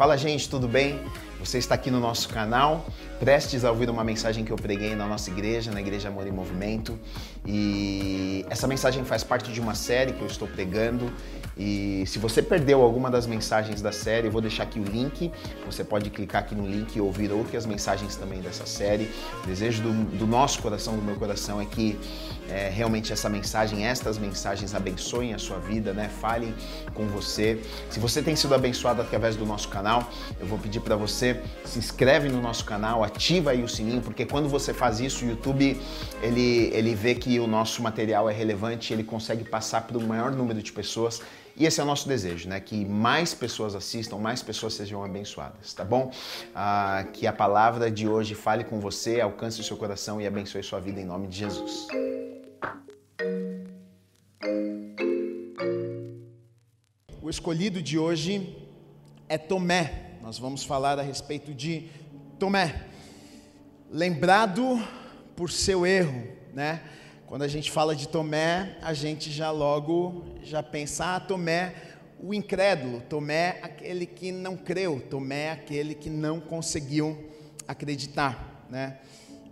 Fala, gente, tudo bem? Você está aqui no nosso canal, prestes a ouvir uma mensagem que eu preguei na nossa igreja, na Igreja Amor e Movimento. E essa mensagem faz parte de uma série que eu estou pregando. E se você perdeu alguma das mensagens da série, eu vou deixar aqui o link. Você pode clicar aqui no link e ouvir outras mensagens também dessa série. O desejo do, do nosso coração, do meu coração, é que é, realmente essa mensagem, estas mensagens abençoem a sua vida, né? Falem com você. Se você tem sido abençoado através do nosso canal, eu vou pedir para você se inscreve no nosso canal, ativa aí o sininho, porque quando você faz isso, o YouTube ele, ele vê que o nosso material é relevante, ele consegue passar para o maior número de pessoas. E esse é o nosso desejo, né? Que mais pessoas assistam, mais pessoas sejam abençoadas, tá bom? Ah, que a palavra de hoje fale com você, alcance o seu coração e abençoe sua vida em nome de Jesus. O escolhido de hoje é Tomé. Nós vamos falar a respeito de Tomé. Lembrado por seu erro, né? Quando a gente fala de Tomé, a gente já logo já pensa, ah, Tomé, o incrédulo, Tomé, aquele que não creu, Tomé, aquele que não conseguiu acreditar, né?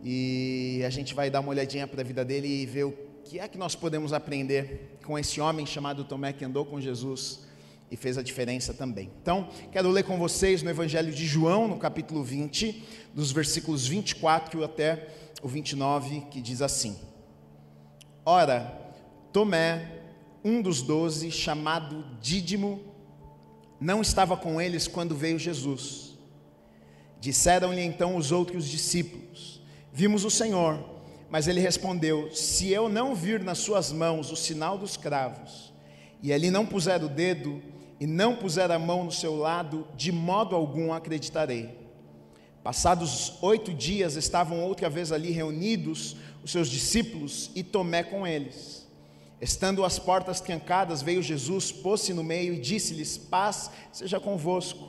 E a gente vai dar uma olhadinha para a vida dele e ver o que é que nós podemos aprender com esse homem chamado Tomé que andou com Jesus e fez a diferença também. Então, quero ler com vocês no Evangelho de João, no capítulo 20, dos versículos 24 até o 29, que diz assim: Ora, Tomé, um dos doze, chamado Dídimo, não estava com eles quando veio Jesus. Disseram-lhe então os outros discípulos: Vimos o Senhor. Mas ele respondeu: Se eu não vir nas suas mãos o sinal dos cravos, e ali não puser o dedo, e não puser a mão no seu lado, de modo algum acreditarei. Passados oito dias, estavam outra vez ali reunidos os seus discípulos e Tomé com eles. Estando as portas trancadas, veio Jesus, pôs-se no meio e disse-lhes: Paz seja convosco.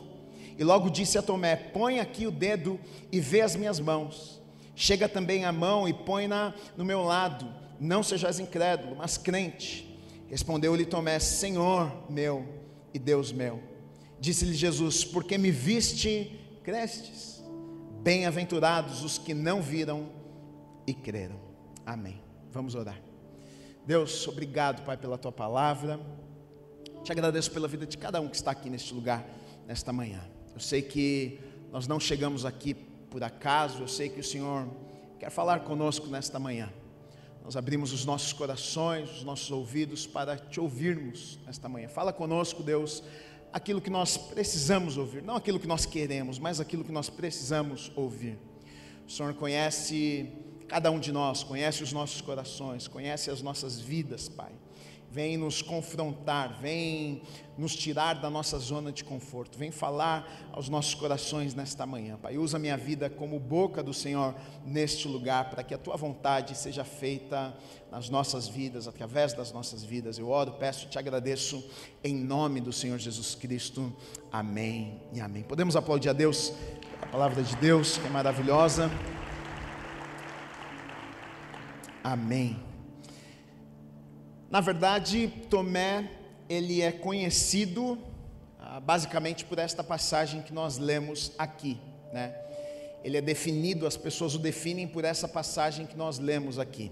E logo disse a Tomé: Põe aqui o dedo e vê as minhas mãos Chega também a mão e põe-na no meu lado. Não sejas incrédulo, mas crente. Respondeu-lhe Tomé: Senhor meu e Deus meu. Disse-lhe Jesus: Porque me viste, crestes. Bem-aventurados os que não viram e creram. Amém. Vamos orar. Deus, obrigado, Pai, pela tua palavra. Te agradeço pela vida de cada um que está aqui neste lugar, nesta manhã. Eu sei que nós não chegamos aqui por acaso, eu sei que o Senhor quer falar conosco nesta manhã. Nós abrimos os nossos corações, os nossos ouvidos para te ouvirmos nesta manhã. Fala conosco, Deus, aquilo que nós precisamos ouvir, não aquilo que nós queremos, mas aquilo que nós precisamos ouvir. O Senhor conhece cada um de nós, conhece os nossos corações, conhece as nossas vidas, Pai vem nos confrontar, vem nos tirar da nossa zona de conforto, vem falar aos nossos corações nesta manhã. Pai, usa minha vida como boca do Senhor neste lugar, para que a tua vontade seja feita nas nossas vidas, através das nossas vidas. Eu oro, peço, te agradeço em nome do Senhor Jesus Cristo. Amém e amém. Podemos aplaudir a Deus, a palavra de Deus que é maravilhosa. Amém. Na verdade, Tomé, ele é conhecido ah, basicamente por esta passagem que nós lemos aqui, né? Ele é definido, as pessoas o definem por essa passagem que nós lemos aqui.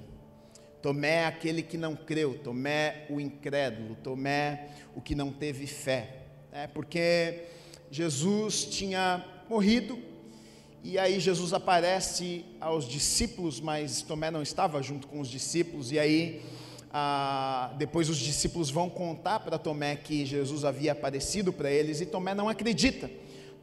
Tomé é aquele que não creu, Tomé o incrédulo, Tomé o que não teve fé, né? Porque Jesus tinha morrido e aí Jesus aparece aos discípulos, mas Tomé não estava junto com os discípulos e aí ah, depois os discípulos vão contar para Tomé que Jesus havia aparecido para eles e Tomé não acredita.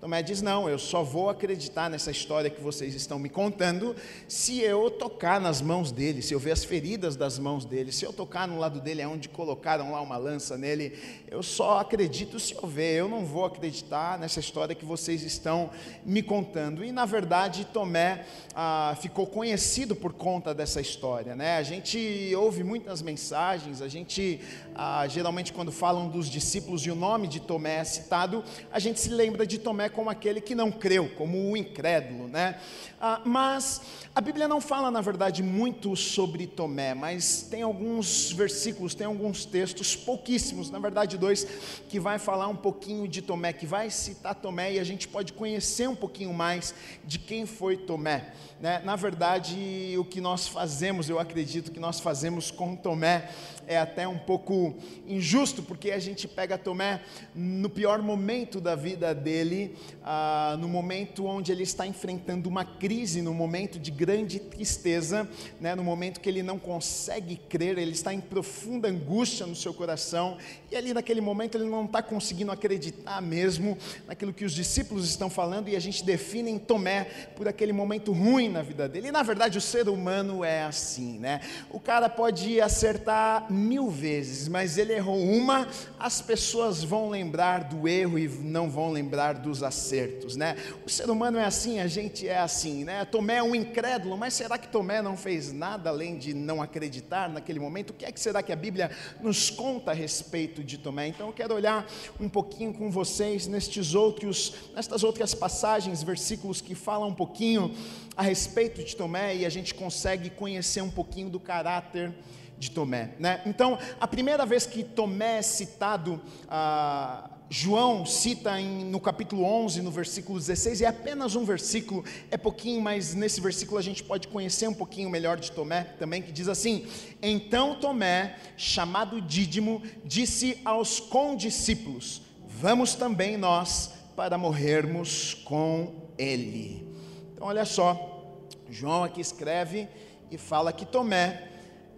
Tomé diz: Não, eu só vou acreditar nessa história que vocês estão me contando se eu tocar nas mãos dele, se eu ver as feridas das mãos dele, se eu tocar no lado dele, é onde colocaram lá uma lança nele. Eu só acredito se eu ver, eu não vou acreditar nessa história que vocês estão me contando. E na verdade, Tomé ah, ficou conhecido por conta dessa história. Né? A gente ouve muitas mensagens, a gente ah, geralmente, quando falam dos discípulos e o nome de Tomé é citado, a gente se lembra de Tomé como aquele que não creu, como o incrédulo, né? Ah, mas a Bíblia não fala, na verdade, muito sobre Tomé, mas tem alguns versículos, tem alguns textos, pouquíssimos, na verdade dois, que vai falar um pouquinho de Tomé, que vai citar Tomé e a gente pode conhecer um pouquinho mais de quem foi Tomé. Né? Na verdade, o que nós fazemos, eu acredito que nós fazemos com Tomé, é até um pouco injusto, porque a gente pega Tomé no pior momento da vida dele, ah, no momento onde ele está enfrentando uma crise, no momento de grande tristeza, né, no momento que ele não consegue crer, ele está em profunda angústia no seu coração, e ali naquele momento ele não está conseguindo acreditar mesmo naquilo que os discípulos estão falando, e a gente define em Tomé por aquele momento ruim na vida dele. E na verdade o ser humano é assim, né? O cara pode acertar mil vezes, mas ele errou uma, as pessoas vão lembrar do erro e não vão lembrar dos acertos, né? O ser humano é assim, a gente é assim, né? Tomé é um incrédulo, mas será que Tomé não fez nada além de não acreditar naquele momento? O que é que será que a Bíblia nos conta a respeito de Tomé? Então eu quero olhar um pouquinho com vocês nestes outros, nestas outras passagens, versículos que falam um pouquinho a respeito de Tomé e a gente consegue conhecer um pouquinho do caráter de Tomé. Né? Então, a primeira vez que Tomé é citado, ah, João cita em, no capítulo 11, no versículo 16, é apenas um versículo, é pouquinho, mas nesse versículo a gente pode conhecer um pouquinho melhor de Tomé também, que diz assim: Então Tomé, chamado Dídimo, disse aos condiscípulos: Vamos também nós para morrermos com ele. Então, olha só, João aqui escreve e fala que Tomé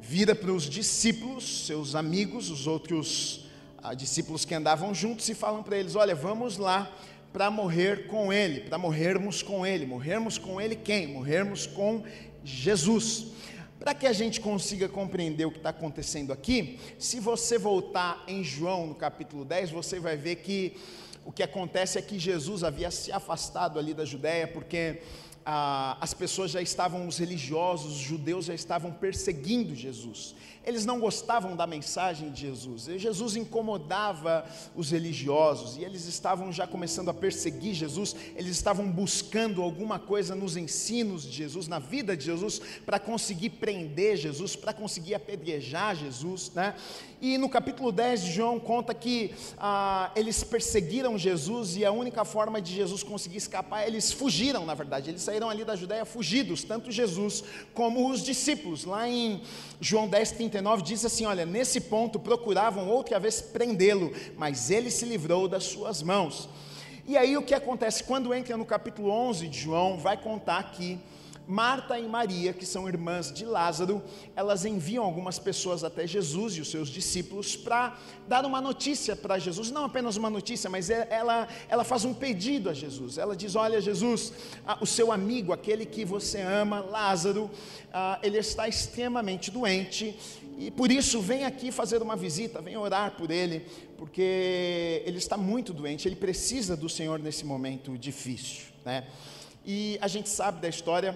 vira para os discípulos, seus amigos, os outros ah, discípulos que andavam juntos, e falam para eles: Olha, vamos lá para morrer com ele, para morrermos com ele. Morrermos com ele quem? Morrermos com Jesus. Para que a gente consiga compreender o que está acontecendo aqui, se você voltar em João no capítulo 10, você vai ver que o que acontece é que Jesus havia se afastado ali da Judéia, porque ah, as pessoas já estavam, os religiosos, os judeus já estavam perseguindo Jesus eles não gostavam da mensagem de Jesus. E Jesus incomodava os religiosos e eles estavam já começando a perseguir Jesus, eles estavam buscando alguma coisa nos ensinos de Jesus, na vida de Jesus, para conseguir prender Jesus, para conseguir apedrejar Jesus, né? E no capítulo 10 de João conta que ah, eles perseguiram Jesus e a única forma de Jesus conseguir escapar, eles fugiram, na verdade, eles saíram ali da Judéia fugidos, tanto Jesus como os discípulos. Lá em João 10, 39 diz assim: Olha, nesse ponto procuravam outra vez prendê-lo, mas ele se livrou das suas mãos. E aí o que acontece? Quando entra no capítulo 11 de João, vai contar que Marta e Maria, que são irmãs de Lázaro, elas enviam algumas pessoas até Jesus e os seus discípulos para dar uma notícia para Jesus, não apenas uma notícia, mas é, ela, ela faz um pedido a Jesus. Ela diz: Olha, Jesus, o seu amigo, aquele que você ama, Lázaro, ele está extremamente doente e por isso vem aqui fazer uma visita, vem orar por ele, porque ele está muito doente, ele precisa do Senhor nesse momento difícil, né? E a gente sabe da história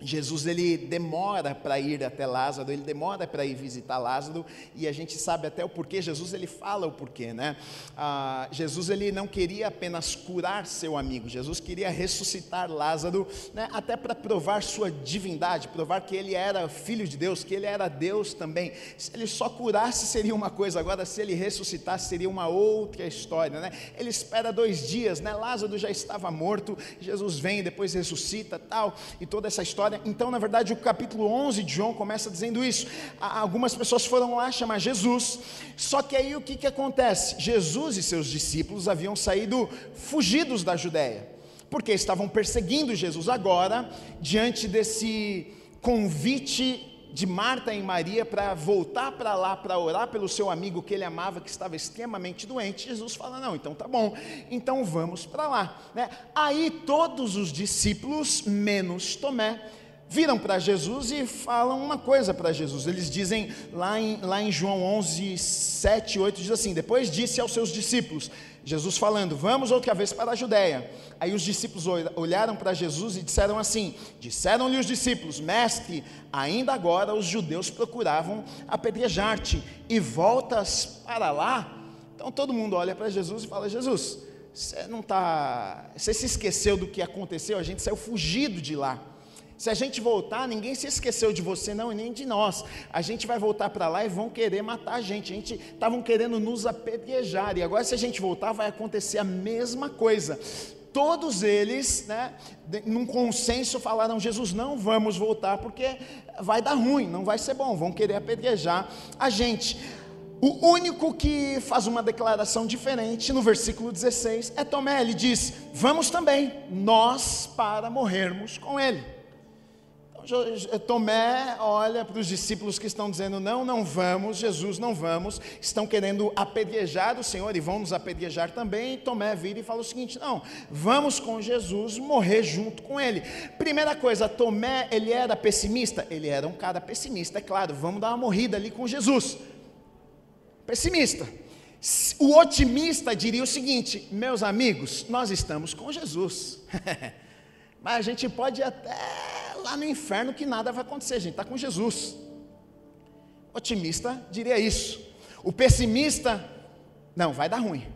Jesus ele demora para ir até Lázaro, ele demora para ir visitar Lázaro e a gente sabe até o porquê. Jesus ele fala o porquê, né? Ah, Jesus ele não queria apenas curar seu amigo, Jesus queria ressuscitar Lázaro, né? Até para provar sua divindade, provar que ele era filho de Deus, que ele era Deus também. Se ele só curasse seria uma coisa, agora se ele ressuscitasse seria uma outra história, né? Ele espera dois dias, né? Lázaro já estava morto, Jesus vem depois ressuscita, tal e toda essa história história. Então, na verdade, o capítulo 11 de João começa dizendo isso. Algumas pessoas foram lá chamar Jesus, só que aí o que, que acontece? Jesus e seus discípulos haviam saído fugidos da Judéia, porque estavam perseguindo Jesus agora, diante desse convite de Marta e Maria para voltar para lá para orar pelo seu amigo que ele amava, que estava extremamente doente, Jesus fala: Não, então tá bom, então vamos para lá. Né? Aí todos os discípulos, menos Tomé, viram para Jesus e falam uma coisa para Jesus. Eles dizem lá em, lá em João 11, 7, 8, diz assim: Depois disse aos seus discípulos, Jesus falando, vamos outra vez para a Judéia. Aí os discípulos olharam para Jesus e disseram assim: Disseram-lhe os discípulos, mestre, ainda agora os judeus procuravam apedrejar-te e voltas para lá. Então todo mundo olha para Jesus e fala: Jesus, você não está. Você se esqueceu do que aconteceu? A gente saiu fugido de lá. Se a gente voltar, ninguém se esqueceu de você, não, e nem de nós. A gente vai voltar para lá e vão querer matar a gente. A gente estavam querendo nos apedrejar. E agora, se a gente voltar, vai acontecer a mesma coisa. Todos eles, né, num consenso, falaram: Jesus, não vamos voltar porque vai dar ruim, não vai ser bom, vão querer apedrejar a gente. O único que faz uma declaração diferente no versículo 16 é Tomé. Ele diz: Vamos também, nós, para morrermos com ele. Tomé olha para os discípulos que estão dizendo: não, não vamos, Jesus, não vamos, estão querendo apedrejar o Senhor e vão nos apedrejar também. E Tomé vira e fala o seguinte: não, vamos com Jesus morrer junto com ele. Primeira coisa, Tomé, ele era pessimista? Ele era um cara pessimista, é claro, vamos dar uma morrida ali com Jesus. Pessimista. O otimista diria o seguinte: meus amigos, nós estamos com Jesus. Mas a gente pode até lá no inferno que nada vai acontecer, a gente está com Jesus. O otimista diria isso. O pessimista, não, vai dar ruim.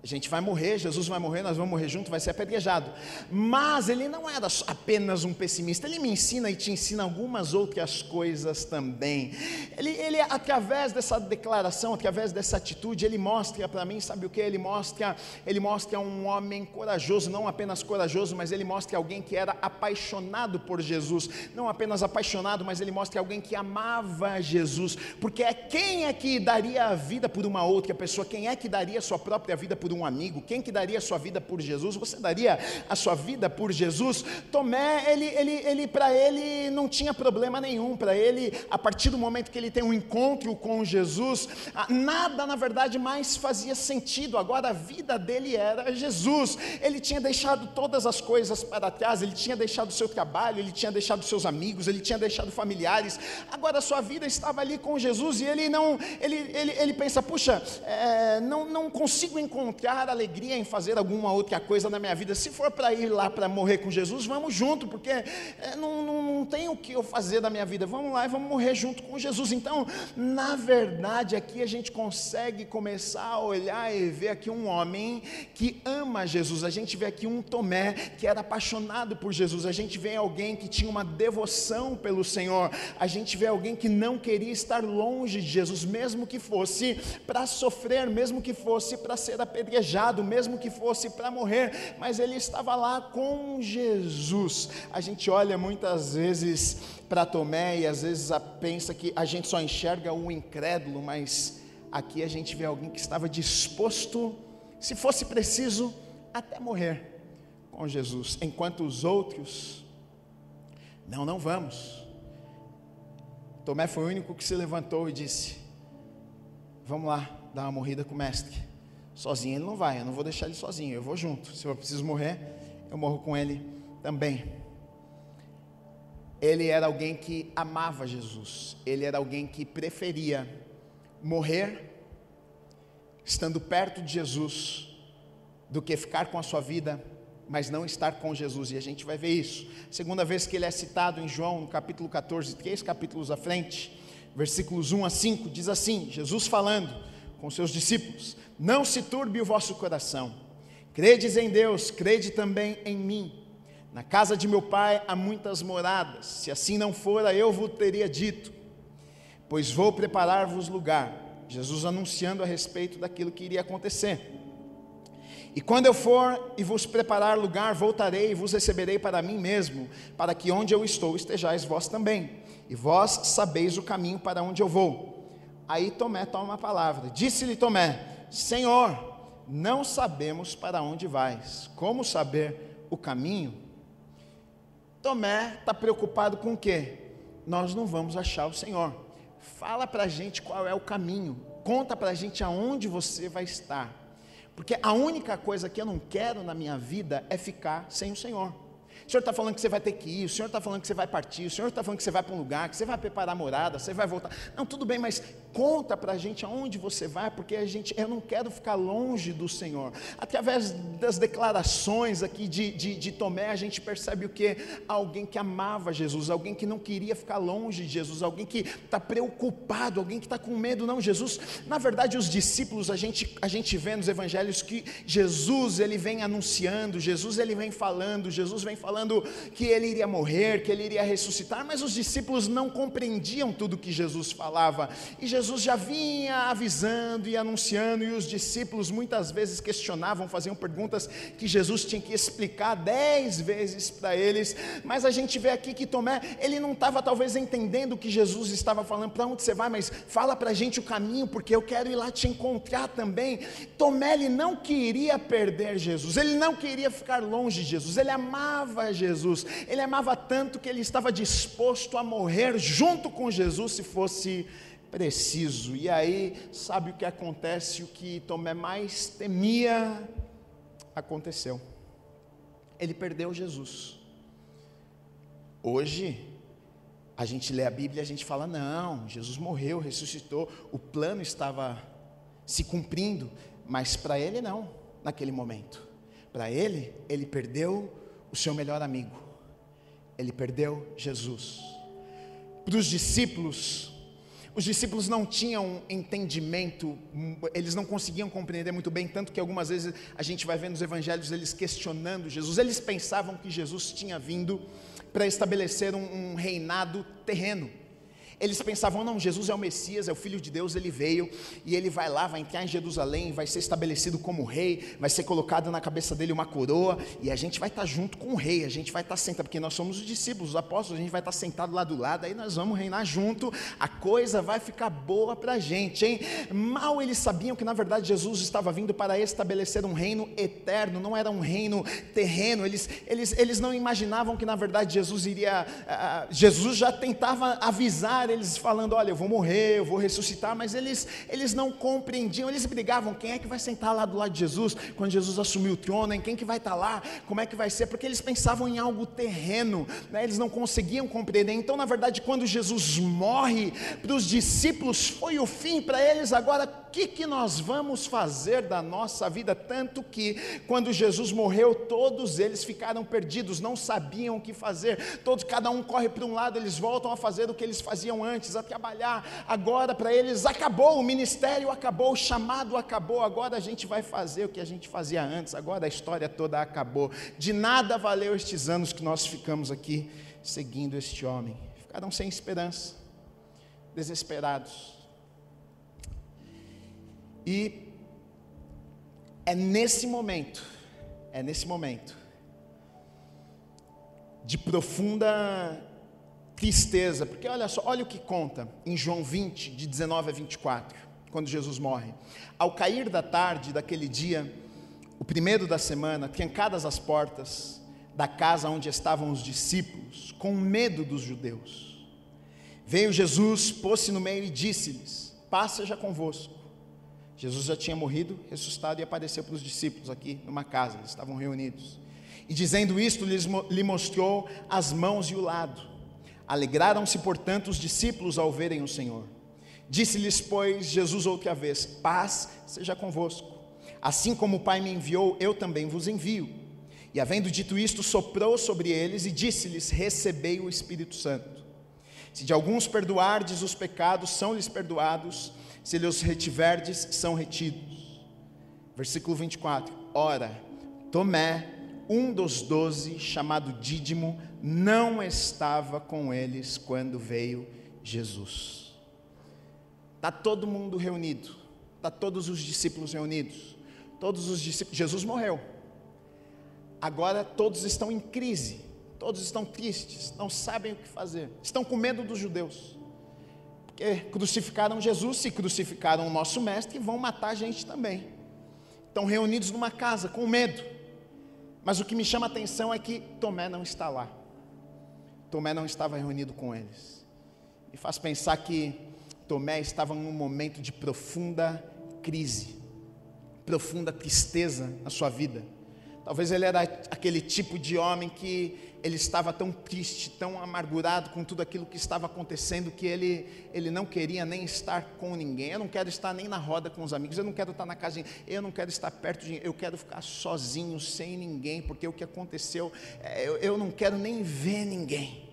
A gente vai morrer, Jesus vai morrer, nós vamos morrer junto, vai ser apedrejado. Mas ele não era apenas um pessimista, ele me ensina e te ensina algumas outras coisas também. Ele, ele através dessa declaração, através dessa atitude, ele mostra para mim, sabe o que? Ele mostra, ele mostra um homem corajoso, não apenas corajoso, mas ele mostra alguém que era apaixonado por Jesus. Não apenas apaixonado, mas ele mostra alguém que amava Jesus. Porque é quem é que daria a vida por uma outra pessoa? Quem é que daria sua própria vida por por um amigo? Quem que daria a sua vida por Jesus? Você daria a sua vida por Jesus? Tomé, ele, ele, ele para ele não tinha problema nenhum. Para ele, a partir do momento que ele tem um encontro com Jesus, nada na verdade mais fazia sentido. Agora a vida dele era Jesus. Ele tinha deixado todas as coisas para trás. Ele tinha deixado seu trabalho, ele tinha deixado seus amigos, ele tinha deixado familiares. Agora a sua vida estava ali com Jesus e ele não, ele, ele, ele pensa, puxa, é, não, não consigo encontrar encontrar alegria em fazer alguma outra coisa na minha vida. Se for para ir lá para morrer com Jesus, vamos junto, porque é, não, não, não tem o que eu fazer da minha vida. Vamos lá e vamos morrer junto com Jesus. Então, na verdade, aqui a gente consegue começar a olhar e ver aqui um homem que ama Jesus. A gente vê aqui um Tomé que era apaixonado por Jesus. A gente vê alguém que tinha uma devoção pelo Senhor. A gente vê alguém que não queria estar longe de Jesus, mesmo que fosse para sofrer, mesmo que fosse para ser apedrejado apedrejado, mesmo que fosse para morrer, mas ele estava lá com Jesus. A gente olha muitas vezes para Tomé e às vezes pensa que a gente só enxerga o incrédulo, mas aqui a gente vê alguém que estava disposto, se fosse preciso, até morrer com Jesus, enquanto os outros, não, não vamos. Tomé foi o único que se levantou e disse: Vamos lá, dar uma morrida com o mestre. Sozinho ele não vai, eu não vou deixar ele sozinho, eu vou junto. Se eu preciso morrer, eu morro com ele também. Ele era alguém que amava Jesus, ele era alguém que preferia morrer estando perto de Jesus do que ficar com a sua vida, mas não estar com Jesus, e a gente vai ver isso. Segunda vez que ele é citado em João, no capítulo 14, três capítulos à frente, versículos 1 a 5, diz assim: Jesus falando com seus discípulos: Não se turbe o vosso coração. Credes em Deus, crede também em mim. Na casa de meu pai há muitas moradas. Se assim não fora, eu vos teria dito. Pois vou preparar-vos lugar. Jesus anunciando a respeito daquilo que iria acontecer. E quando eu for e vos preparar lugar, voltarei e vos receberei para mim mesmo, para que onde eu estou estejais vós também. E vós sabeis o caminho para onde eu vou. Aí Tomé toma uma palavra. Disse-lhe Tomé: Senhor, não sabemos para onde vais. Como saber o caminho? Tomé está preocupado com o quê? Nós não vamos achar o Senhor. Fala para a gente qual é o caminho. Conta para a gente aonde você vai estar. Porque a única coisa que eu não quero na minha vida é ficar sem o Senhor. O Senhor está falando que você vai ter que ir, o Senhor está falando que você vai partir, o Senhor está falando que você vai para um lugar, que você vai preparar a morada, você vai voltar. Não, tudo bem, mas conta para a gente aonde você vai, porque a gente, eu não quero ficar longe do Senhor. Através das declarações aqui de, de, de Tomé, a gente percebe o que? Alguém que amava Jesus, alguém que não queria ficar longe de Jesus, alguém que está preocupado, alguém que está com medo. Não, Jesus, na verdade, os discípulos, a gente, a gente vê nos evangelhos que Jesus, ele vem anunciando, Jesus, ele vem falando, Jesus vem falando que ele iria morrer, que ele iria ressuscitar, mas os discípulos não compreendiam tudo que Jesus falava, e Jesus já vinha avisando e anunciando, e os discípulos muitas vezes questionavam, faziam perguntas que Jesus tinha que explicar dez vezes para eles, mas a gente vê aqui que Tomé, ele não estava talvez entendendo o que Jesus estava falando, para onde você vai, mas fala para a gente o caminho, porque eu quero ir lá te encontrar também. Tomé, ele não queria perder Jesus, ele não queria ficar longe de Jesus, ele amava Jesus, ele amava tanto que ele estava disposto a morrer junto com Jesus se fosse preciso. E aí, sabe o que acontece? O que Tomé mais temia aconteceu. Ele perdeu Jesus. Hoje, a gente lê a Bíblia e a gente fala: não, Jesus morreu, ressuscitou, o plano estava se cumprindo, mas para ele não, naquele momento. Para ele, ele perdeu o seu melhor amigo, ele perdeu Jesus. Para os discípulos, os discípulos não tinham entendimento, eles não conseguiam compreender muito bem, tanto que algumas vezes a gente vai ver nos evangelhos eles questionando Jesus, eles pensavam que Jesus tinha vindo para estabelecer um, um reinado terreno. Eles pensavam, não, Jesus é o Messias, é o Filho de Deus, ele veio e ele vai lá, vai entrar em Jerusalém, vai ser estabelecido como rei, vai ser colocado na cabeça dele uma coroa e a gente vai estar junto com o rei, a gente vai estar sentado, porque nós somos os discípulos, os apóstolos, a gente vai estar sentado lá do lado, aí nós vamos reinar junto, a coisa vai ficar boa para a gente, hein? Mal eles sabiam que na verdade Jesus estava vindo para estabelecer um reino eterno, não era um reino terreno, eles, eles, eles não imaginavam que na verdade Jesus iria, uh, Jesus já tentava avisar eles falando: Olha, eu vou morrer, eu vou ressuscitar, mas eles, eles não compreendiam, eles brigavam: quem é que vai sentar lá do lado de Jesus quando Jesus assumir o trono? Em quem que vai estar lá? Como é que vai ser? Porque eles pensavam em algo terreno, né? eles não conseguiam compreender. Então, na verdade, quando Jesus morre, para os discípulos foi o fim, para eles agora, que, que nós vamos fazer da nossa vida? Tanto que, quando Jesus morreu, todos eles ficaram perdidos, não sabiam o que fazer, todos, cada um corre para um lado, eles voltam a fazer o que eles faziam antes, a trabalhar. Agora para eles acabou, o ministério acabou, o chamado acabou. Agora a gente vai fazer o que a gente fazia antes. Agora a história toda acabou. De nada valeu estes anos que nós ficamos aqui seguindo este homem. Ficaram sem esperança, desesperados. E é nesse momento, é nesse momento de profunda tristeza, porque olha só, olha o que conta em João 20, de 19 a 24, quando Jesus morre. Ao cair da tarde daquele dia, o primeiro da semana, trancadas as portas da casa onde estavam os discípulos, com medo dos judeus, veio Jesus, pôs-se no meio e disse-lhes: Paz seja convosco. Jesus já tinha morrido, ressuscitado e apareceu para os discípulos aqui numa casa, eles estavam reunidos. E dizendo isto, lhe mostrou as mãos e o lado. Alegraram-se, portanto, os discípulos ao verem o Senhor. Disse-lhes, pois, Jesus outra vez: Paz seja convosco. Assim como o Pai me enviou, eu também vos envio. E havendo dito isto, soprou sobre eles e disse-lhes: Recebei o Espírito Santo. Se de alguns perdoardes os pecados, são-lhes perdoados, se lhes retiverdes, são retidos. Versículo 24: Ora, Tomé, um dos doze, chamado Dídimo, não estava com eles quando veio Jesus. Está todo mundo reunido, está todos os discípulos reunidos, todos os discípulos. Jesus morreu. Agora todos estão em crise, todos estão tristes, não sabem o que fazer, estão com medo dos judeus. Porque crucificaram Jesus, se crucificaram o nosso mestre, vão matar a gente também. Estão reunidos numa casa com medo. Mas o que me chama a atenção é que Tomé não está lá. Tomé não estava reunido com eles. Me faz pensar que Tomé estava num momento de profunda crise, profunda tristeza na sua vida. Talvez ele era aquele tipo de homem que ele estava tão triste, tão amargurado com tudo aquilo que estava acontecendo, que ele, ele não queria nem estar com ninguém. Eu não quero estar nem na roda com os amigos, eu não quero estar na casa, eu não quero estar perto de eu quero ficar sozinho, sem ninguém, porque o que aconteceu, é, eu, eu não quero nem ver ninguém.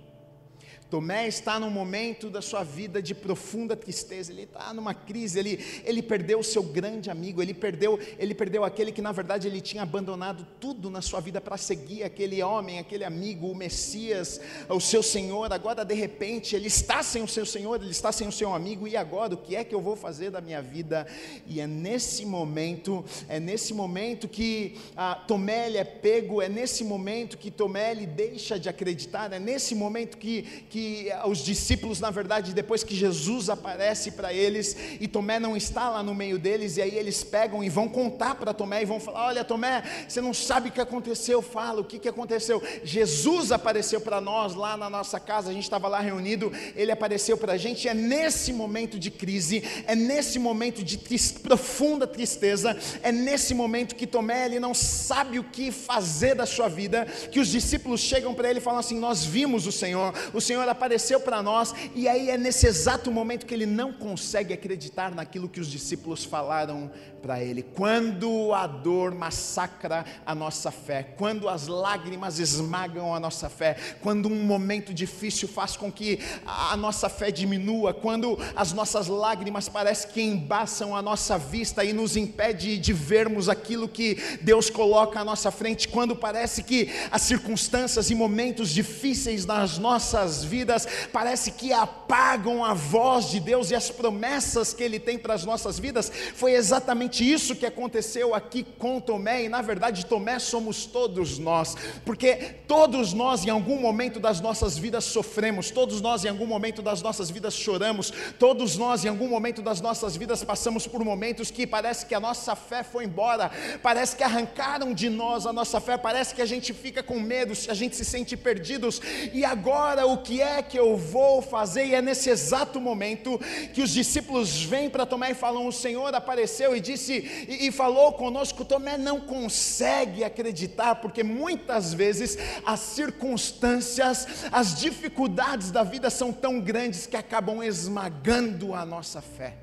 Tomé está num momento da sua vida de profunda tristeza, ele está numa crise, ele, ele perdeu o seu grande amigo, ele perdeu, ele perdeu aquele que na verdade ele tinha abandonado tudo na sua vida para seguir aquele homem, aquele amigo, o Messias, o seu Senhor. Agora de repente ele está sem o seu Senhor, ele está sem o seu amigo, e agora o que é que eu vou fazer da minha vida? E é nesse momento, é nesse momento que ah, Tomé ele é pego, é nesse momento que Tomé ele deixa de acreditar, é nesse momento que, que que os discípulos, na verdade, depois que Jesus aparece para eles e Tomé não está lá no meio deles, e aí eles pegam e vão contar para Tomé e vão falar: Olha, Tomé, você não sabe o que aconteceu, fala o que, que aconteceu. Jesus apareceu para nós lá na nossa casa, a gente estava lá reunido, ele apareceu para a gente. É nesse momento de crise, é nesse momento de trist, profunda tristeza, é nesse momento que Tomé ele não sabe o que fazer da sua vida, que os discípulos chegam para ele e falam assim: Nós vimos o Senhor, o Senhor Apareceu para nós, e aí é nesse exato momento que ele não consegue acreditar naquilo que os discípulos falaram para ele. Quando a dor massacra a nossa fé, quando as lágrimas esmagam a nossa fé, quando um momento difícil faz com que a nossa fé diminua, quando as nossas lágrimas parecem que embaçam a nossa vista e nos impede de vermos aquilo que Deus coloca à nossa frente, quando parece que as circunstâncias e momentos difíceis nas nossas vidas parece que apagam a voz de Deus e as promessas que Ele tem para as nossas vidas, foi exatamente isso que aconteceu aqui com Tomé, e na verdade Tomé somos todos nós, porque todos nós em algum momento das nossas vidas sofremos, todos nós em algum momento das nossas vidas choramos, todos nós em algum momento das nossas vidas passamos por momentos que parece que a nossa fé foi embora, parece que arrancaram de nós a nossa fé, parece que a gente fica com medo, a gente se sente perdidos, e agora o que é que eu vou fazer? E é nesse exato momento que os discípulos vêm para Tomé e falam: O Senhor apareceu e disse e, e falou conosco. Tomé não consegue acreditar, porque muitas vezes as circunstâncias, as dificuldades da vida são tão grandes que acabam esmagando a nossa fé.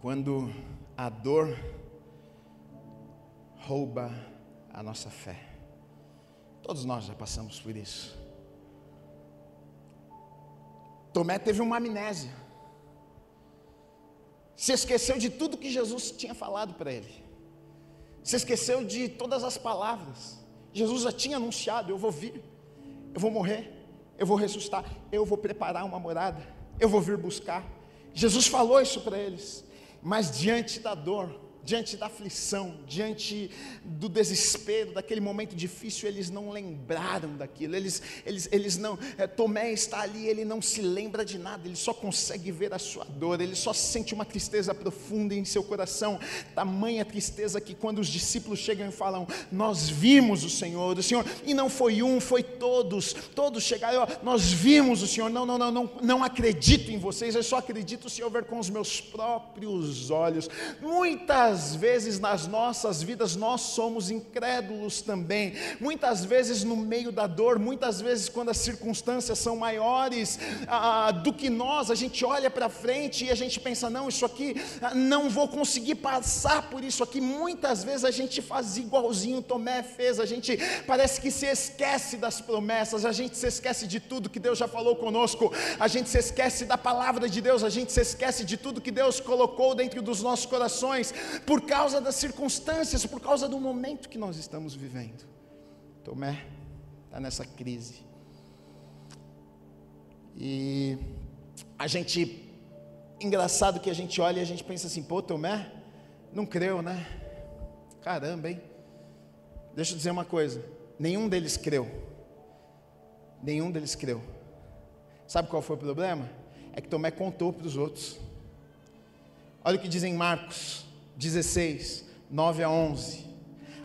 Quando a dor rouba a nossa fé. Todos nós já passamos por isso. Tomé teve uma amnésia. Se esqueceu de tudo que Jesus tinha falado para ele. Se esqueceu de todas as palavras. Jesus já tinha anunciado: eu vou vir, eu vou morrer, eu vou ressuscitar, eu vou preparar uma morada, eu vou vir buscar. Jesus falou isso para eles, mas diante da dor, diante da aflição, diante do desespero, daquele momento difícil, eles não lembraram daquilo, eles, eles, eles não, é, Tomé está ali, ele não se lembra de nada, ele só consegue ver a sua dor, ele só sente uma tristeza profunda em seu coração, tamanha tristeza que quando os discípulos chegam e falam, nós vimos o Senhor, o Senhor, e não foi um, foi todos, todos chegaram, nós vimos o Senhor, não, não, não, não, não acredito em vocês, eu só acredito se eu ver com os meus próprios olhos, muitas Muitas vezes nas nossas vidas nós somos incrédulos também. Muitas vezes no meio da dor, muitas vezes quando as circunstâncias são maiores ah, do que nós, a gente olha para frente e a gente pensa: não, isso aqui ah, não vou conseguir passar por isso aqui. Muitas vezes a gente faz igualzinho Tomé fez, a gente parece que se esquece das promessas, a gente se esquece de tudo que Deus já falou conosco, a gente se esquece da palavra de Deus, a gente se esquece de tudo que Deus colocou dentro dos nossos corações, por causa das circunstâncias, por causa do momento que nós estamos vivendo. Tomé está nessa crise. E a gente, engraçado que a gente olha e a gente pensa assim, pô, Tomé, não creu, né? Caramba, hein? Deixa eu dizer uma coisa: nenhum deles creu. Nenhum deles creu. Sabe qual foi o problema? É que Tomé contou para os outros. Olha o que diz em Marcos 16, 9 a 11.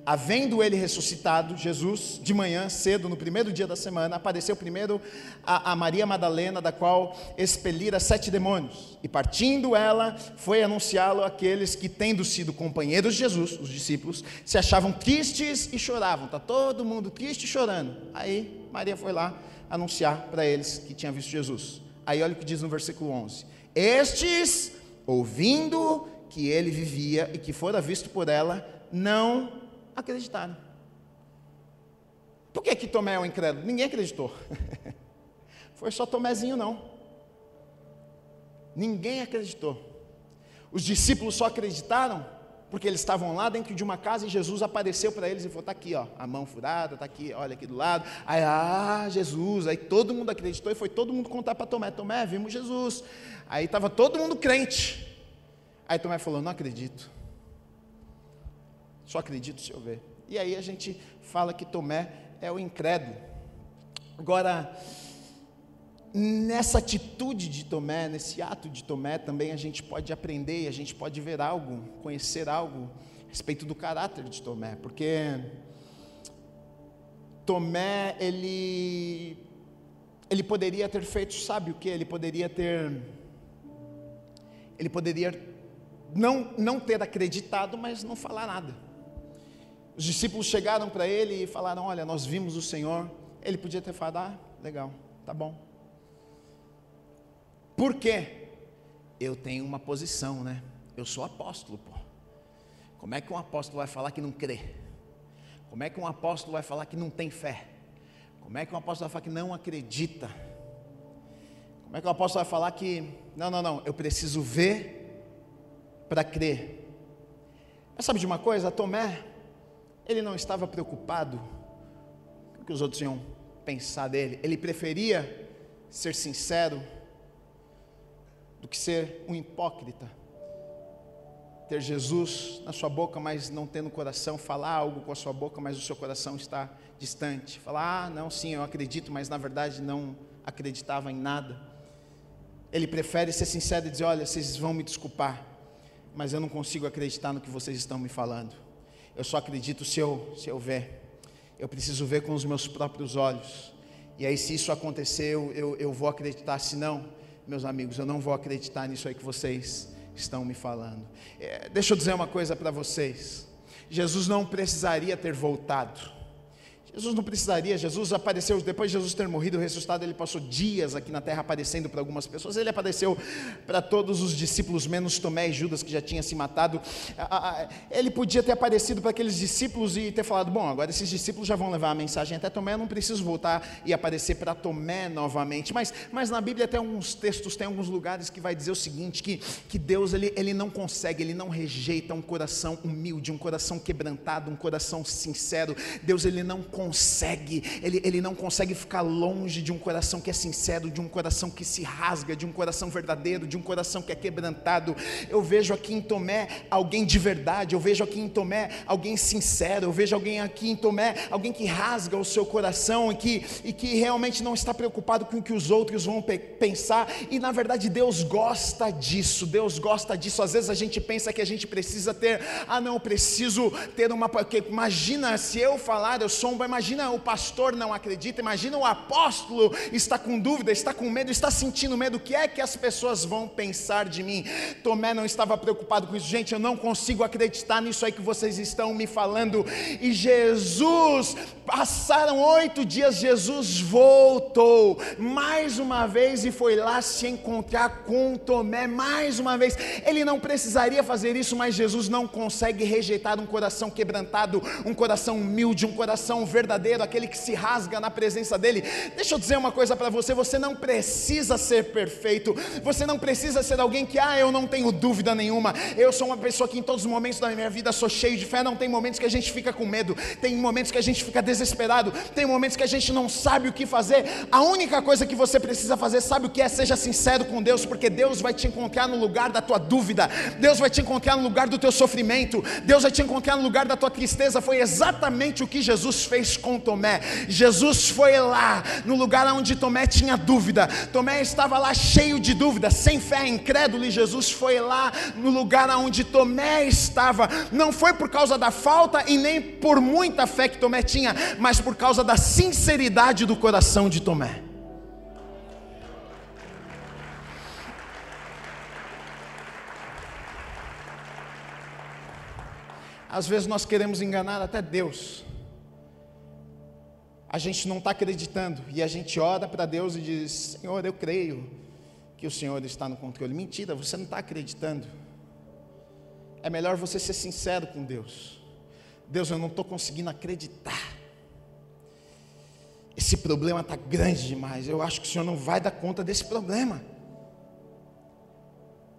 Havendo ele ressuscitado, Jesus, de manhã, cedo, no primeiro dia da semana, apareceu primeiro a, a, Maria Madalena, da qual expelira sete demônios. E partindo ela, foi anunciá-lo àqueles que, tendo sido companheiros de Jesus, os discípulos, se achavam tristes e choravam. Está todo mundo triste e chorando. Aí Maria foi lá anunciar para eles que tinha visto Jesus. Aí olha o que diz no versículo 11: Estes, ouvindo que ele vivia e que fora visto por ela, não acreditaram. Por que, que Tomé é um incrédulo? Ninguém acreditou. Foi só Tomézinho, não. Ninguém acreditou. Os discípulos só acreditaram porque eles estavam lá dentro de uma casa e Jesus apareceu para eles e falou: está aqui, ó, a mão furada, está aqui, olha aqui do lado. Aí, ah, Jesus. Aí todo mundo acreditou e foi todo mundo contar para Tomé: Tomé, vimos Jesus. Aí estava todo mundo crente. Aí Tomé falou: Não acredito. Só acredito se eu ver. E aí a gente fala que Tomé é o incrédulo. Agora, nessa atitude de Tomé, nesse ato de Tomé, também a gente pode aprender, a gente pode ver algo, conhecer algo a respeito do caráter de Tomé, porque Tomé, ele, ele poderia ter feito, sabe o que? Ele poderia ter, ele poderia não, não ter acreditado, mas não falar nada. Os discípulos chegaram para ele e falaram: Olha, nós vimos o Senhor. Ele podia ter falado: Ah, legal, tá bom. Por quê? Eu tenho uma posição, né? Eu sou apóstolo, pô. Como é que um apóstolo vai falar que não crê? Como é que um apóstolo vai falar que não tem fé? Como é que um apóstolo vai falar que não acredita? Como é que um apóstolo vai falar que, não, não, não, eu preciso ver para crer? Mas sabe de uma coisa? Tomé, ele não estava preocupado com o que os outros iam pensar dele. Ele preferia ser sincero do que ser um hipócrita. Ter Jesus na sua boca, mas não ter no coração, falar algo com a sua boca, mas o seu coração está distante. Falar, ah, não, sim, eu acredito, mas na verdade não acreditava em nada. Ele prefere ser sincero e dizer: olha, vocês vão me desculpar, mas eu não consigo acreditar no que vocês estão me falando. Eu só acredito se eu, se eu ver. Eu preciso ver com os meus próprios olhos. E aí, se isso acontecer, eu, eu, eu vou acreditar. Se não, meus amigos, eu não vou acreditar nisso aí que vocês estão me falando. É, deixa eu dizer uma coisa para vocês. Jesus não precisaria ter voltado. Jesus não precisaria, Jesus apareceu, depois de Jesus ter morrido e ressuscitado, ele passou dias aqui na terra aparecendo para algumas pessoas, ele apareceu para todos os discípulos, menos Tomé e Judas, que já tinha se matado. Ele podia ter aparecido para aqueles discípulos e ter falado: Bom, agora esses discípulos já vão levar a mensagem até Tomé, eu não preciso voltar e aparecer para Tomé novamente. Mas, mas na Bíblia, tem alguns textos, tem alguns lugares que vai dizer o seguinte: que, que Deus ele, ele não consegue, ele não rejeita um coração humilde, um coração quebrantado, um coração sincero. Deus ele não consegue consegue, ele, ele não consegue ficar longe de um coração que é sincero, de um coração que se rasga, de um coração verdadeiro, de um coração que é quebrantado. Eu vejo aqui em Tomé alguém de verdade, eu vejo aqui em Tomé alguém sincero, eu vejo alguém aqui em Tomé, alguém que rasga o seu coração e que, e que realmente não está preocupado com o que os outros vão pe pensar, e na verdade Deus gosta disso, Deus gosta disso. Às vezes a gente pensa que a gente precisa ter, ah, não, preciso ter uma. Porque imagina se eu falar, eu sou um imagina o pastor não acredita, imagina o apóstolo está com dúvida, está com medo, está sentindo medo, o que é que as pessoas vão pensar de mim? Tomé não estava preocupado com isso, gente, eu não consigo acreditar nisso aí que vocês estão me falando. E Jesus, passaram oito dias, Jesus voltou mais uma vez e foi lá se encontrar com Tomé mais uma vez. Ele não precisaria fazer isso, mas Jesus não consegue rejeitar um coração quebrantado, um coração humilde, um coração verdadeiro verdadeiro, aquele que se rasga na presença dele. Deixa eu dizer uma coisa para você: você não precisa ser perfeito, você não precisa ser alguém que, ah, eu não tenho dúvida nenhuma, eu sou uma pessoa que em todos os momentos da minha vida sou cheio de fé. Não tem momentos que a gente fica com medo, tem momentos que a gente fica desesperado, tem momentos que a gente não sabe o que fazer. A única coisa que você precisa fazer, sabe o que é? Seja sincero com Deus, porque Deus vai te encontrar no lugar da tua dúvida, Deus vai te encontrar no lugar do teu sofrimento, Deus vai te encontrar no lugar da tua tristeza. Foi exatamente o que Jesus fez fez com Tomé. Jesus foi lá, no lugar onde Tomé tinha dúvida. Tomé estava lá cheio de dúvida, sem fé, incrédulo, e Jesus foi lá no lugar onde Tomé estava. Não foi por causa da falta e nem por muita fé que Tomé tinha, mas por causa da sinceridade do coração de Tomé. Às vezes nós queremos enganar até Deus. A gente não está acreditando e a gente ora para Deus e diz: Senhor, eu creio que o Senhor está no controle. Mentira, você não está acreditando. É melhor você ser sincero com Deus. Deus, eu não estou conseguindo acreditar. Esse problema está grande demais. Eu acho que o Senhor não vai dar conta desse problema.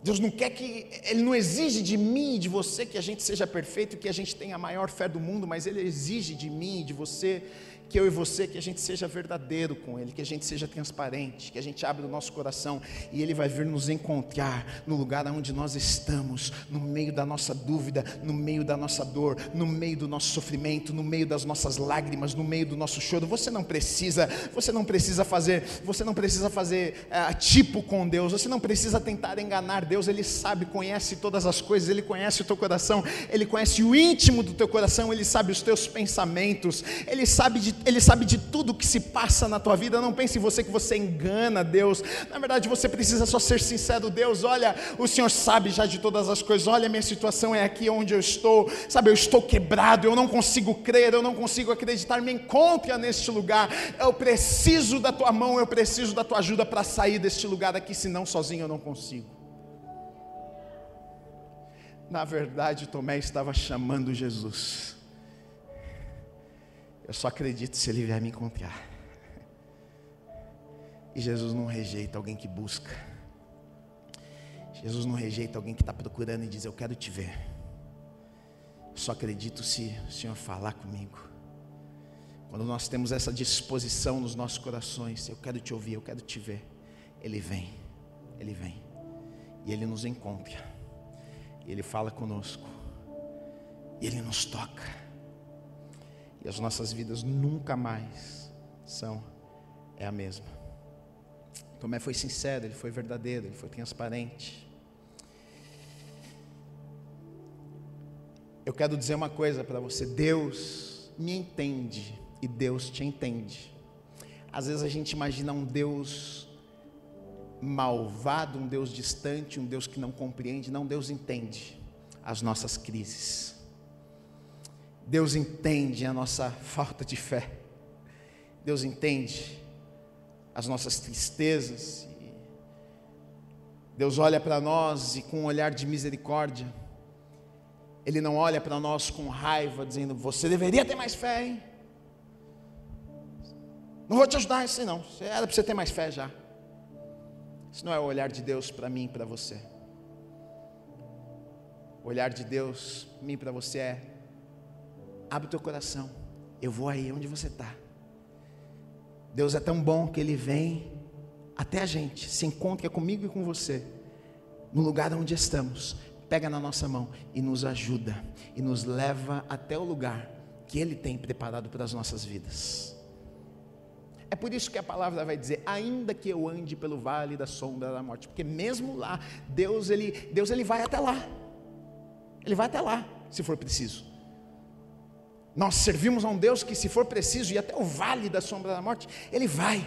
Deus não quer que, Ele não exige de mim e de você que a gente seja perfeito, que a gente tenha a maior fé do mundo, mas Ele exige de mim e de você que eu e você, que a gente seja verdadeiro com Ele, que a gente seja transparente, que a gente abra o nosso coração e Ele vai vir nos encontrar no lugar onde nós estamos, no meio da nossa dúvida, no meio da nossa dor, no meio do nosso sofrimento, no meio das nossas lágrimas, no meio do nosso choro. Você não precisa, você não precisa fazer, você não precisa fazer é, tipo com Deus, você não precisa tentar enganar Deus, Ele sabe, conhece todas as coisas, Ele conhece o teu coração, Ele conhece o íntimo do teu coração, Ele sabe os teus pensamentos, Ele sabe de ele sabe de tudo que se passa na tua vida. Não pense em você que você engana Deus. Na verdade, você precisa só ser sincero. Deus, olha, o Senhor sabe já de todas as coisas. Olha, minha situação é aqui onde eu estou. Sabe, eu estou quebrado. Eu não consigo crer. Eu não consigo acreditar. Me encontre neste lugar. Eu preciso da tua mão. Eu preciso da tua ajuda para sair deste lugar aqui. Senão, sozinho eu não consigo. Na verdade, Tomé estava chamando Jesus. Eu só acredito se ele vier me encontrar. E Jesus não rejeita alguém que busca. Jesus não rejeita alguém que está procurando e diz: Eu quero te ver. Eu só acredito se o Senhor falar comigo. Quando nós temos essa disposição nos nossos corações, eu quero te ouvir, eu quero te ver. Ele vem, ele vem. E ele nos encontra. E ele fala conosco. E ele nos toca. E as nossas vidas nunca mais são é a mesma. Tomé foi sincero, ele foi verdadeiro, ele foi transparente. Eu quero dizer uma coisa para você: Deus me entende e Deus te entende. Às vezes a gente imagina um Deus malvado, um Deus distante, um Deus que não compreende. Não, Deus entende as nossas crises. Deus entende a nossa falta de fé. Deus entende as nossas tristezas. Deus olha para nós e com um olhar de misericórdia. Ele não olha para nós com raiva, dizendo: Você deveria ter mais fé, hein? Não vou te ajudar assim, não. Era para você ter mais fé já. Isso não é o olhar de Deus para mim e para você. O olhar de Deus mim para você é: abre o teu coração. Eu vou aí onde você está. Deus é tão bom que Ele vem até a gente, se encontra comigo e com você, no lugar onde estamos, pega na nossa mão e nos ajuda, e nos leva até o lugar que Ele tem preparado para as nossas vidas. É por isso que a palavra vai dizer, ainda que eu ande pelo vale da sombra da morte, porque mesmo lá, Deus ele, Deus ele vai até lá. Ele vai até lá, se for preciso. Nós servimos a um Deus que, se for preciso, ir até o vale da sombra da morte, Ele vai.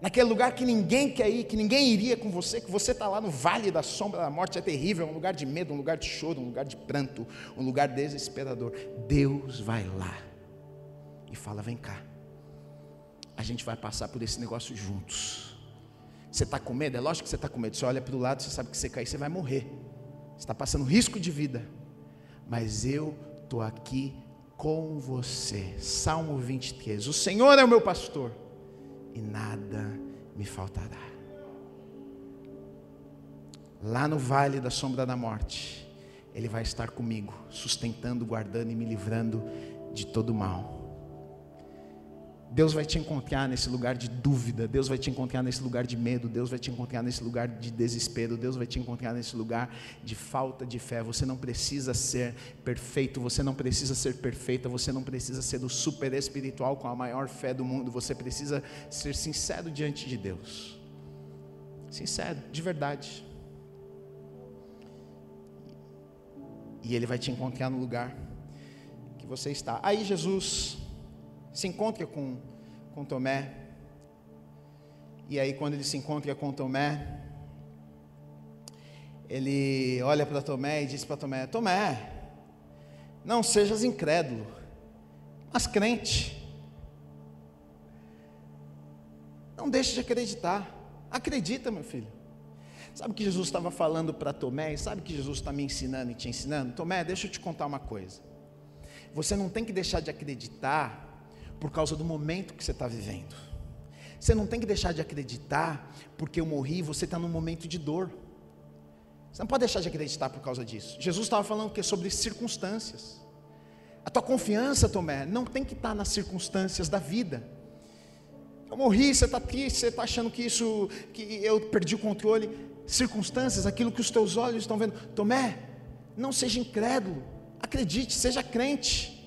Naquele lugar que ninguém quer ir, que ninguém iria com você, que você está lá no vale da sombra da morte, é terrível, é um lugar de medo, um lugar de choro, um lugar de pranto, um lugar desesperador. Deus vai lá e fala: vem cá, a gente vai passar por esse negócio juntos. Você está com medo? É lógico que você está com medo. Você olha para o lado, você sabe que você cair, você vai morrer. Você está passando risco de vida. Mas eu estou aqui com você. Salmo 23. O Senhor é o meu pastor e nada me faltará. Lá no vale da sombra da morte, Ele vai estar comigo, sustentando, guardando e me livrando de todo mal. Deus vai te encontrar nesse lugar de dúvida, Deus vai te encontrar nesse lugar de medo, Deus vai te encontrar nesse lugar de desespero, Deus vai te encontrar nesse lugar de falta de fé. Você não precisa ser perfeito, você não precisa ser perfeita, você não precisa ser o super espiritual com a maior fé do mundo, você precisa ser sincero diante de Deus. Sincero, de verdade. E Ele vai te encontrar no lugar que você está. Aí Jesus se encontra com, com Tomé. E aí, quando ele se encontra com Tomé, ele olha para Tomé e diz para Tomé: Tomé, não sejas incrédulo, mas crente. Não deixe de acreditar. Acredita, meu filho. Sabe o que Jesus estava falando para Tomé? E sabe o que Jesus está me ensinando e te ensinando? Tomé, deixa eu te contar uma coisa. Você não tem que deixar de acreditar por causa do momento que você está vivendo. Você não tem que deixar de acreditar porque eu morri você está num momento de dor. Você não pode deixar de acreditar por causa disso. Jesus estava falando que sobre circunstâncias. A tua confiança, Tomé, não tem que estar tá nas circunstâncias da vida. Eu morri, você está triste, você está achando que isso, que eu perdi o controle. Circunstâncias, aquilo que os teus olhos estão vendo. Tomé, não seja incrédulo, acredite, seja crente.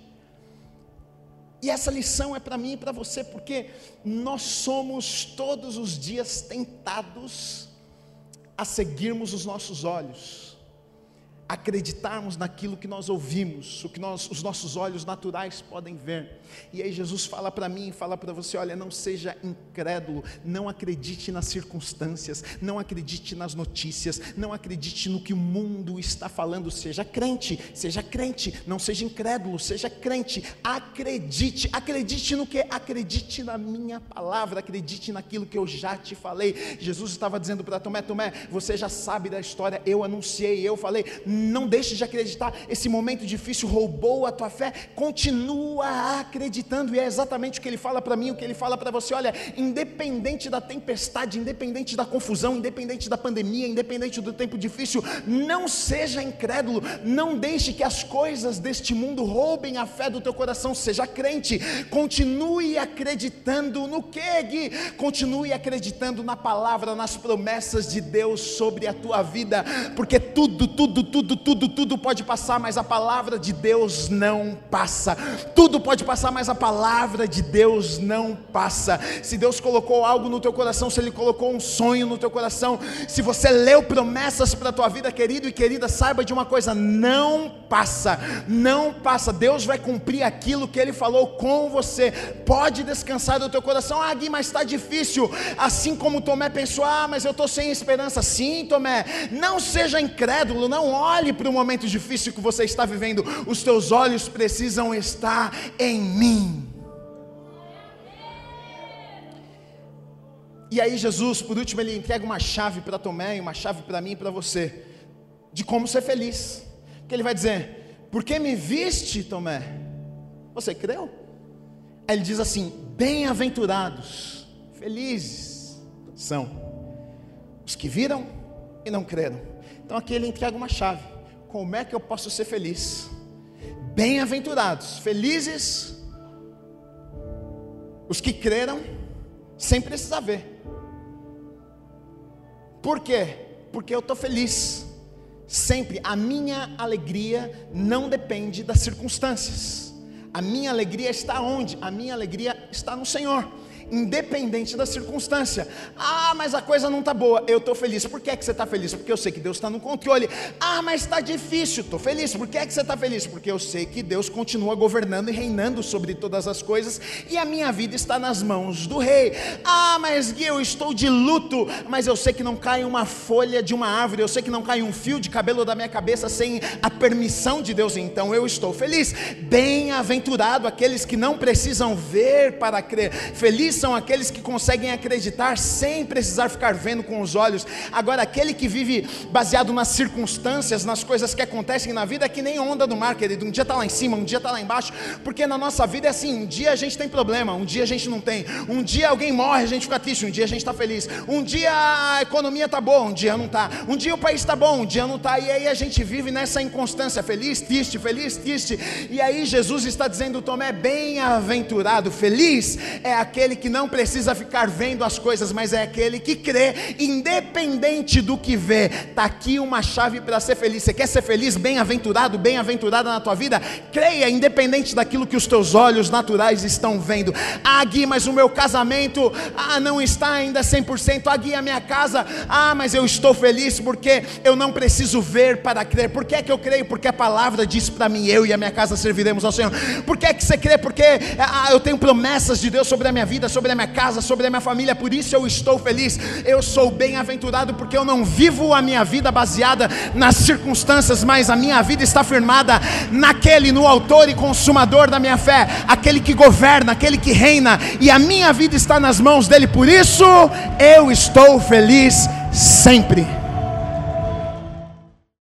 E essa lição é para mim e para você, porque nós somos todos os dias tentados a seguirmos os nossos olhos acreditarmos naquilo que nós ouvimos, o que nós, os nossos olhos naturais podem ver. E aí Jesus fala para mim, fala para você, olha, não seja incrédulo, não acredite nas circunstâncias, não acredite nas notícias, não acredite no que o mundo está falando, seja crente, seja crente, não seja incrédulo, seja crente, acredite, acredite no que? Acredite na minha palavra, acredite naquilo que eu já te falei. Jesus estava dizendo para Tomé, Tomé, você já sabe da história, eu anunciei, eu falei, não deixe de acreditar. Esse momento difícil roubou a tua fé, continua acreditando, e é exatamente o que ele fala para mim, o que ele fala para você. Olha, independente da tempestade, independente da confusão, independente da pandemia, independente do tempo difícil, não seja incrédulo, não deixe que as coisas deste mundo roubem a fé do teu coração, seja crente, continue acreditando no que, Gui? Continue acreditando na palavra, nas promessas de Deus sobre a tua vida, porque tudo, tudo, tudo tudo, tudo, tudo pode passar, mas a palavra de Deus não passa. Tudo pode passar, mas a palavra de Deus não passa. Se Deus colocou algo no teu coração, se Ele colocou um sonho no teu coração, se você leu promessas para a tua vida, querido e querida, saiba de uma coisa: não passa, não passa. Deus vai cumprir aquilo que Ele falou com você. Pode descansar do teu coração. Ah, Gui, mas está difícil. Assim como Tomé pensou: ah, mas eu estou sem esperança. Sim, Tomé, não seja incrédulo, não olhe olhe para o momento difícil que você está vivendo, os teus olhos precisam estar em mim. E aí, Jesus, por último, ele entrega uma chave para Tomé uma chave para mim e para você, de como ser feliz. Porque ele vai dizer: Porque me viste, Tomé? Você creu? Aí ele diz assim: Bem-aventurados, felizes são os que viram e não creram. Então aqui ele entrega uma chave. Como é que eu posso ser feliz? Bem-aventurados, felizes os que creram sem precisar ver. Por quê? Porque eu estou feliz. Sempre a minha alegria não depende das circunstâncias. A minha alegria está onde? A minha alegria está no Senhor independente da circunstância. Ah, mas a coisa não está boa, eu estou feliz. Por que, é que você está feliz? Porque eu sei que Deus está no controle. Ah, mas está difícil, estou feliz. Por que, é que você está feliz? Porque eu sei que Deus continua governando e reinando sobre todas as coisas e a minha vida está nas mãos do Rei. Ah, mas Gui, eu estou de luto, mas eu sei que não cai uma folha de uma árvore, eu sei que não cai um fio de cabelo da minha cabeça sem a permissão de Deus, então eu estou feliz. Bem-aventurado aqueles que não precisam ver para crer. Feliz São aqueles que conseguem acreditar sem precisar ficar vendo com os olhos. Agora, aquele que vive baseado nas circunstâncias, nas coisas que acontecem na vida, é que nem onda do mar, querido. Um dia está lá em cima, um dia está lá embaixo, porque na nossa vida é assim: um dia a gente tem problema, um dia a gente não tem. Um dia alguém morre, a gente fica triste, um dia a gente está feliz. Um dia a economia está boa, um dia não está. Um dia o país está bom, um dia não está. E aí a gente vive nessa inconstância, feliz, triste, feliz, triste. E aí Jesus está dizendo, Tomé, bem-aventurado, feliz é aquele que não precisa ficar vendo as coisas, mas é aquele que crê, independente do que vê. Está aqui uma chave para ser feliz. Você quer ser feliz, bem-aventurado, bem-aventurada na tua vida? Creia, independente daquilo que os teus olhos naturais estão vendo. Ah, Gui, mas o meu casamento ah, não está ainda 100%. Ah, Gui, a minha casa, ah, mas eu estou feliz porque eu não preciso ver para crer. Por que é que eu creio? Porque a palavra diz para mim, eu e a minha casa serviremos ao Senhor. Por que é que você crê? Porque ah, eu tenho promessas de Deus sobre a minha vida, sobre a minha casa, sobre a minha família, por isso eu estou feliz. Eu sou bem-aventurado porque eu não vivo a minha vida baseada nas circunstâncias, mas a minha vida está firmada naquele, no autor e consumador da minha fé, aquele que governa, aquele que reina, e a minha vida está nas mãos dele, por isso eu estou feliz sempre.